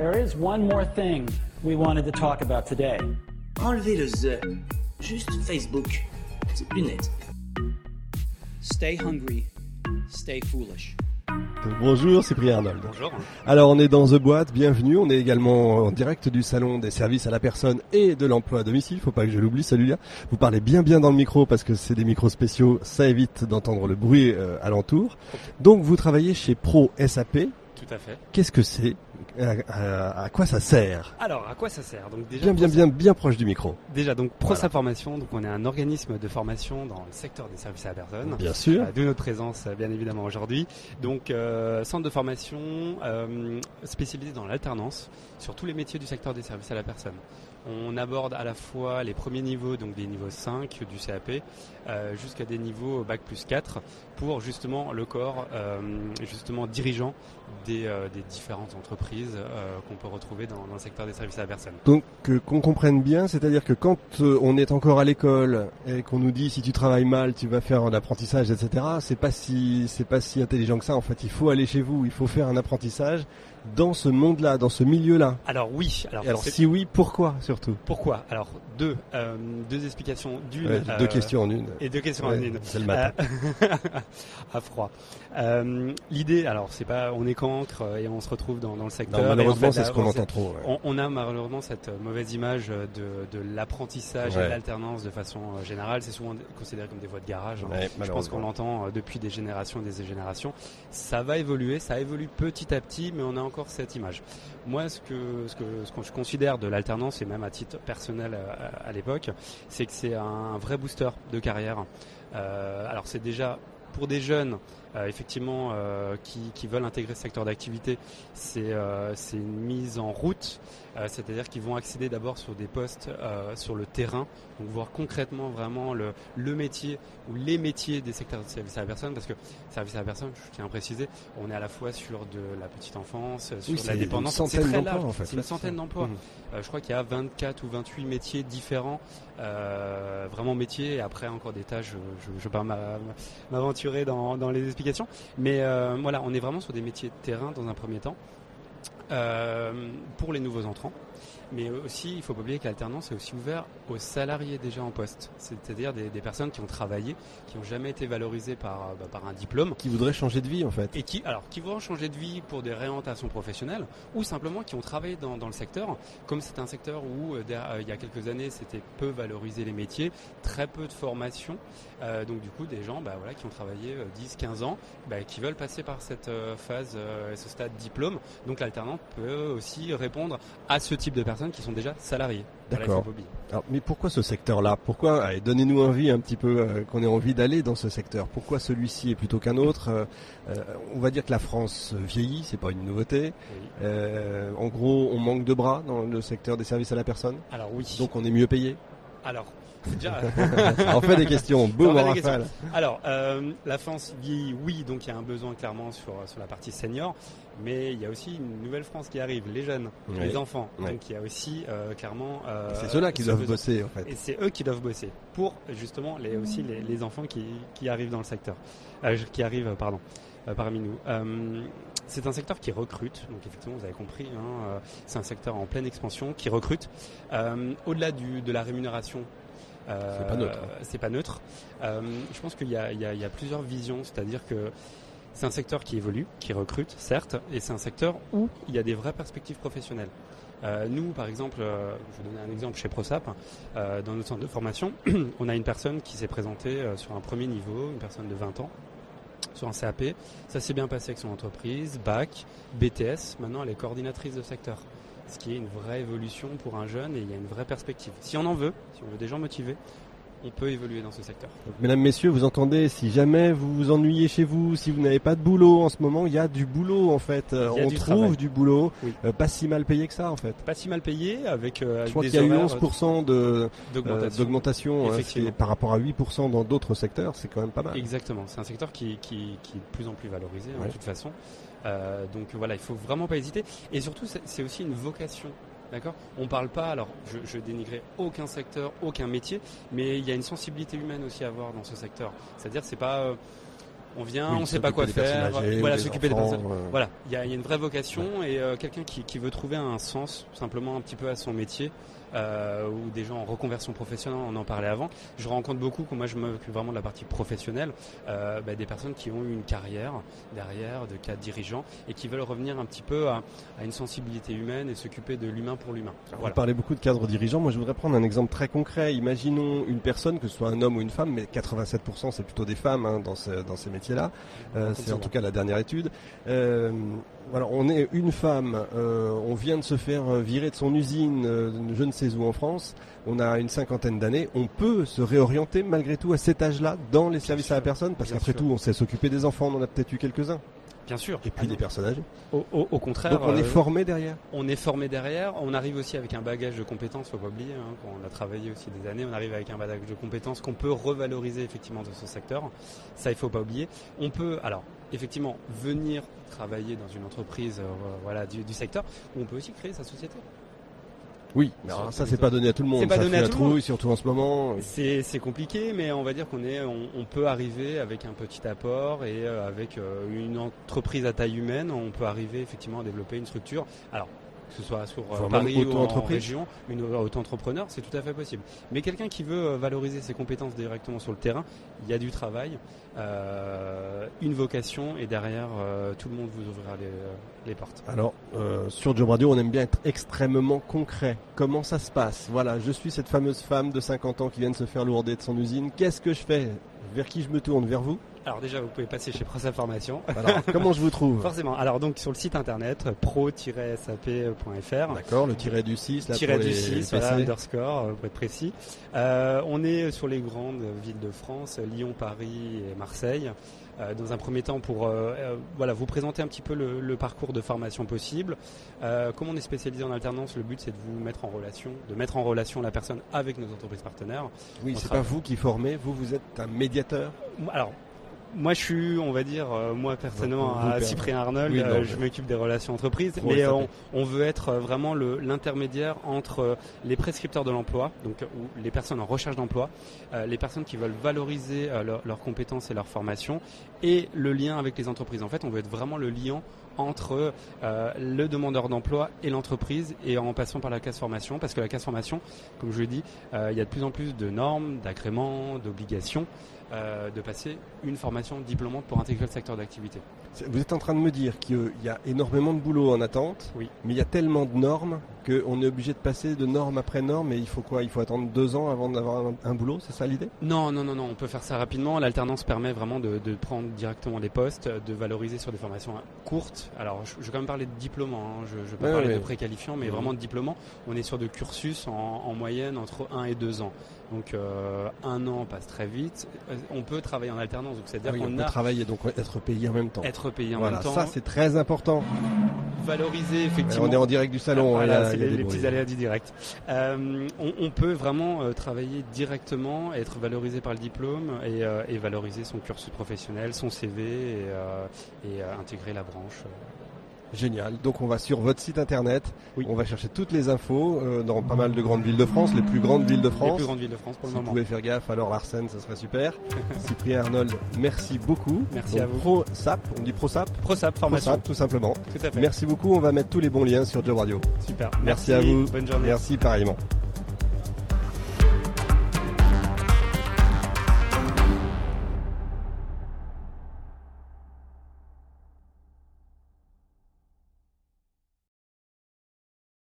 There is one more thing we wanted to talk about today. Enlevez le the. Juste Facebook. C'est plus net. Stay hungry, stay foolish. Bonjour Cyprien Arnold. Bonjour. Alors on est dans The Boîte, bienvenue. On est également en direct du salon des services à la personne et de l'emploi à domicile. Faut pas que je l'oublie celui-là. Vous parlez bien bien dans le micro parce que c'est des micros spéciaux. Ça évite d'entendre le bruit euh, alentour. Donc vous travaillez chez Pro SAP. Tout à fait. Qu'est-ce que c'est à, à- à quoi ça sert Alors, à quoi ça sert Donc déjà, Bien bien bien bien proche du micro. Déjà, donc Voilà. ProSA Formation, donc on est un organisme de formation dans le secteur des services à la personne. Bien sûr. Euh, D'où notre présence, euh, bien évidemment, aujourd'hui. Donc, euh, centre de formation euh, spécialisé dans l'alternance sur tous les métiers du secteur des services à la personne. On aborde à la fois les premiers niveaux, donc des niveaux 5 du CAP, euh, jusqu'à des niveaux Bac plus 4, pour justement le corps, euh, justement dirigeant des, euh, différentes entreprises qu'on peut retrouver dans, le secteur des services à la personne. Donc qu'on comprenne bien, c'est-à-dire que quand on est encore à l'école et qu'on nous dit si tu travailles mal, tu vas faire un apprentissage, etc. C'est pas c'est pas si intelligent que ça. En fait, il faut aller chez vous, il faut faire un apprentissage dans ce monde-là, dans ce milieu-là. Alors oui, alors, si oui, pourquoi surtout pourquoi Alors deux, euh, deux explications. D'une, Ouais, euh, Deux questions en une. Et deux questions en une. C'est le matin. Euh, à froid. Euh, L'idée, alors c'est pas, on est cancre et on se retrouve dans, dans le secteur. Non, en malheureusement, fait, c'est ce qu'on on entend trop. ouais. On, on a malheureusement cette mauvaise image de, de l'apprentissage et l'alternance de façon générale. C'est souvent considéré comme des voies de garage. hein. Je pense qu'on l'entend depuis des générations et des générations. Ça va évoluer, ça évolue petit à petit, mais on a cette image. Moi, ce que, je considère de l'alternance, et même à titre personnel euh, à, l'époque, c'est que c'est un vrai booster de carrière. Euh, alors c'est déjà pour des jeunes, effectivement, euh, qui, qui veulent intégrer ce secteur d'activité, c'est euh, une mise en route, euh, c'est-à-dire qu'ils vont accéder d'abord sur des postes euh, sur le terrain, donc voir concrètement vraiment le, le métier ou les métiers des secteurs de service à la personne, parce que service à la personne, je tiens à préciser, on est à la fois sur de la petite enfance, sur Oui, c'est la une dépendance, centaine c'est très d'emplois, large, en fait. c'est une centaine d'emplois. Euh, je crois qu'il y a 24 ou 28 métiers différents, euh, vraiment métiers, et après encore des tâches, je ne vais pas m'a- m'aventurer dans, dans les Mais euh, voilà, on est vraiment sur des métiers de terrain dans un premier temps, pour les nouveaux entrants. Mais aussi, il faut pas oublier que l'alternance est aussi ouvert aux salariés déjà en poste, c'est-à-dire des, des personnes qui ont travaillé, qui n'ont jamais été valorisées par, bah, par un diplôme, Qui voudrait changer de vie en fait. et qui, alors, qui vont changer de vie pour des réorientations professionnelles ou simplement qui ont travaillé dans, dans le secteur. Comme c'est un secteur où, euh, euh, il y a quelques années, c'était peu valorisé les métiers, très peu de formation. Euh, donc, du coup, des gens bah, voilà, qui ont travaillé euh, 10, 15 ans, bah, qui veulent passer par cette euh, phase, euh, ce stade diplôme. Donc, l'alternant peut aussi répondre à ce type de personnes qui sont déjà faut D'accord. Alors, mais pourquoi ce secteur-là? Pourquoi Donnez-nous envie un petit peu euh, qu'on ait envie d'aller dans ce secteur. Pourquoi celui-ci est plutôt qu'un autre? Euh, euh, On va dire que la France vieillit, c'est pas une nouveauté. Oui. Euh, en gros, on manque de bras dans le secteur des services à la personne, Alors, oui. donc on est mieux payé? alors, c'est déjà. En fait des questions. Boum, en fait des. Alors, euh, la France vieillit, oui, donc il y a un besoin clairement sur, sur la partie senior, mais il y a aussi une nouvelle France qui arrive, les jeunes, Oui. les enfants. Oui. Donc il y a aussi euh, clairement. euh, C'est ceux-là qui doivent besoin. bosser en fait. Et c'est eux qui doivent bosser pour justement les, aussi les, les enfants qui, qui arrivent dans le secteur, qui arrivent, pardon, euh, parmi nous. Euh, c'est un secteur qui recrute, donc effectivement vous avez compris, hein, euh, c'est un secteur en pleine expansion qui recrute. Au-delà du- de la rémunération. Euh, C'est pas neutre, hein. C'est pas neutre. Euh, je pense qu'il y, a- y y plusieurs visions, c'est-à-dire que c'est un secteur qui évolue, qui recrute, certes, et c'est un secteur où il y a des vraies perspectives professionnelles. Euh, nous, par exemple, euh, je vais donner un exemple chez ProSap, euh, dans notre centre de formation, on a une personne qui s'est présentée sur un premier niveau, une personne de 20 ans, sur un CAP. Ça s'est bien passé avec son entreprise, BAC, BTS. Maintenant, elle est coordinatrice de secteur. Ce qui est une vraie évolution pour un jeune et il y a une vraie perspective. Si on en veut, si on veut des gens motivés, on peut évoluer dans ce secteur. Donc, mesdames, messieurs, vous entendez, si jamais vous vous ennuyez chez vous, si vous n'avez pas de boulot en ce moment, il y a du boulot en fait. Euh, on du trouve travail. du boulot, Oui. euh, pas si mal payé que ça en fait. Pas si mal payé avec, euh, avec Je crois qu'il y a eu horaires 11% de, euh, d'augmentation. hein, par rapport à 8% dans d'autres secteurs, c'est quand même pas mal. Exactement, c'est un secteur qui, qui, qui est de plus en plus valorisé hein, de toute façon. Euh, donc voilà, il faut vraiment pas hésiter. Et surtout, c'est aussi une vocation. D'accord? On parle pas, alors je, je dénigrerai aucun secteur, aucun métier, mais il y a une sensibilité humaine aussi à avoir dans ce secteur. C'est-à-dire, c'est pas. euh, On vient, Oui, on sait pas quoi faire. Voilà, s'occuper des personnes. euh, Voilà, il y a, y a une vraie vocation et euh, quelqu'un qui, qui veut trouver un sens simplement un petit peu à son métier. Euh, ou des gens en reconversion professionnelle, on en parlait avant. Je rencontre beaucoup, moi je m'occupe vraiment de la partie professionnelle, euh, bah, des personnes qui ont eu une carrière derrière, de cadres dirigeants, et qui veulent revenir un petit peu à, à une sensibilité humaine et s'occuper de l'humain pour l'humain. Vous parlez beaucoup de cadres dirigeants. Moi, je voudrais prendre un exemple très concret. Imaginons une personne, que ce soit un homme ou une femme, mais 87% c'est plutôt des femmes hein, dans, ce- dans ces métiers-là. Euh, c'est en tout cas la dernière étude. Voilà, on est une femme. euh, on vient de se faire virer de son usine, euh, je ne sais où en France. On a une cinquantaine d'années. On peut se réorienter malgré tout à cet âge-là dans les services à la personne, parce qu'après tout, on sait s'occuper des enfants. On en a peut-être eu quelques-uns. Bien sûr. Et puis des personnes âgées. Au, au- au contraire, Donc on est euh, formé derrière. On est formé derrière, on arrive aussi avec un bagage de compétences, faut pas oublier, hein, quand on a travaillé aussi des années, on arrive avec un bagage de compétences qu'on peut revaloriser effectivement dans ce secteur. Ça, il faut pas oublier. On peut, alors, effectivement, venir travailler dans une entreprise, euh, voilà, du, du secteur, ou on peut aussi créer sa société. Oui, mais alors ça c'est pas donné à tout le monde. C'est pas ça donné fait à la tout le monde. trouille, surtout en ce moment. C'est compliqué, mais on va dire qu'on est, on, on peut arriver avec un petit apport et euh, avec euh, une entreprise à taille humaine, on peut arriver effectivement à développer une structure. Alors que ce soit sur euh, Paris ou en région, une auto-entrepreneur, c'est tout à fait possible. Mais quelqu'un qui veut euh, valoriser ses compétences directement sur le terrain, il y a du travail, euh, une vocation et derrière euh, tout le monde vous ouvrira les, euh, les portes. Alors, euh, sur Job Radio, on aime bien être extrêmement concret. Comment ça se passe? Voilà, je suis cette fameuse femme de 50 ans qui vient de se faire lourder de son usine. Qu'est-ce que je fais? Vers qui je me tourne? Vers vous? Alors déjà, vous pouvez passer chez Prosa Formation. Alors, comment je vous trouve Forcément. Alors donc sur le site internet pro-sap.fr. D'accord, le tiret du 6, là, Tiret pour du les 6, PC. voilà, underscore, euh, pour être précis. Euh, on est sur les grandes villes de France, Lyon, Paris et Marseille. Euh, dans un premier temps, pour euh, euh, voilà, vous présenter un petit peu le, le parcours de formation possible. Euh, comme on est spécialisé en alternance, le but c'est de vous mettre en relation, de mettre en relation la personne avec nos entreprises partenaires. Oui, c'est pas vous qui formez, vous, vous êtes un médiateur? Alors, moi je suis, on va dire, euh, moi personnellement, Vous, vous, à. Cyprien Arnold, Oui, non, euh, je m'occupe des relations entreprises, mais SAP. on, on veut être euh, vraiment le- l'intermédiaire entre euh, les prescripteurs de l'emploi, donc euh, ou les personnes en recherche d'emploi, euh, les personnes qui veulent valoriser euh, leur- leurs compétences et leur formation, et le lien avec les entreprises. En fait, on veut être vraiment le lien entre euh, le demandeur d'emploi et l'entreprise et en passant par la case formation parce que la case formation comme je l'ai dit euh, il y a de plus en plus de normes d'agréments d'obligations euh, de passer une formation diplômante pour intégrer le secteur d'activité. Vous êtes en train de me dire qu'il y a énormément de boulot en attente, Oui. mais il y a tellement de normes qu'on est obligé de passer de norme après norme et il faut quoi? Il faut attendre deux ans avant d'avoir un, un boulot, c'est ça l'idée? Non, non, non, non, on peut faire ça rapidement. L'alternance permet vraiment de, de prendre directement des postes, de valoriser sur des formations courtes. Alors, je, je vais quand même parler de diplômants, hein. je ne vais pas parler de préqualifiants, mais Mhm. vraiment de diplômants. On est sur de cursus en, en moyenne entre 1 et 2 ans. Donc, euh, un an passe très vite. Euh, On peut travailler en alternance, donc c'est-à-dire Oui, on qu'on peut a travailler, donc être payé en même temps. être payé en voilà, même temps, ça c'est très important. Valoriser effectivement. On est en direct du salon, Voilà, il y a- c'est les, petits aléas du direct. Euh, on, on peut vraiment euh, travailler directement, être valorisé par le diplôme et, euh, et valoriser son cursus professionnel, son CV et, et, intégrer la branche. Génial. Donc on va sur votre site internet, Oui. on va chercher toutes les infos euh, dans pas mal de grandes villes de France, les plus grandes villes de Les France. plus grandes villes de France pour Si le vous moment. pouvez faire gaffe, alors Larsen, ça serait super. Cyprien Arnold, merci beaucoup. Merci Donc, à vous. ProSap, on dit ProSap ProSap, formation. ProSap, tout simplement. Tout à fait. Merci beaucoup, on va mettre tous les bons liens sur Job Radio. Super. Merci à vous. Bonne journée. Merci pareillement.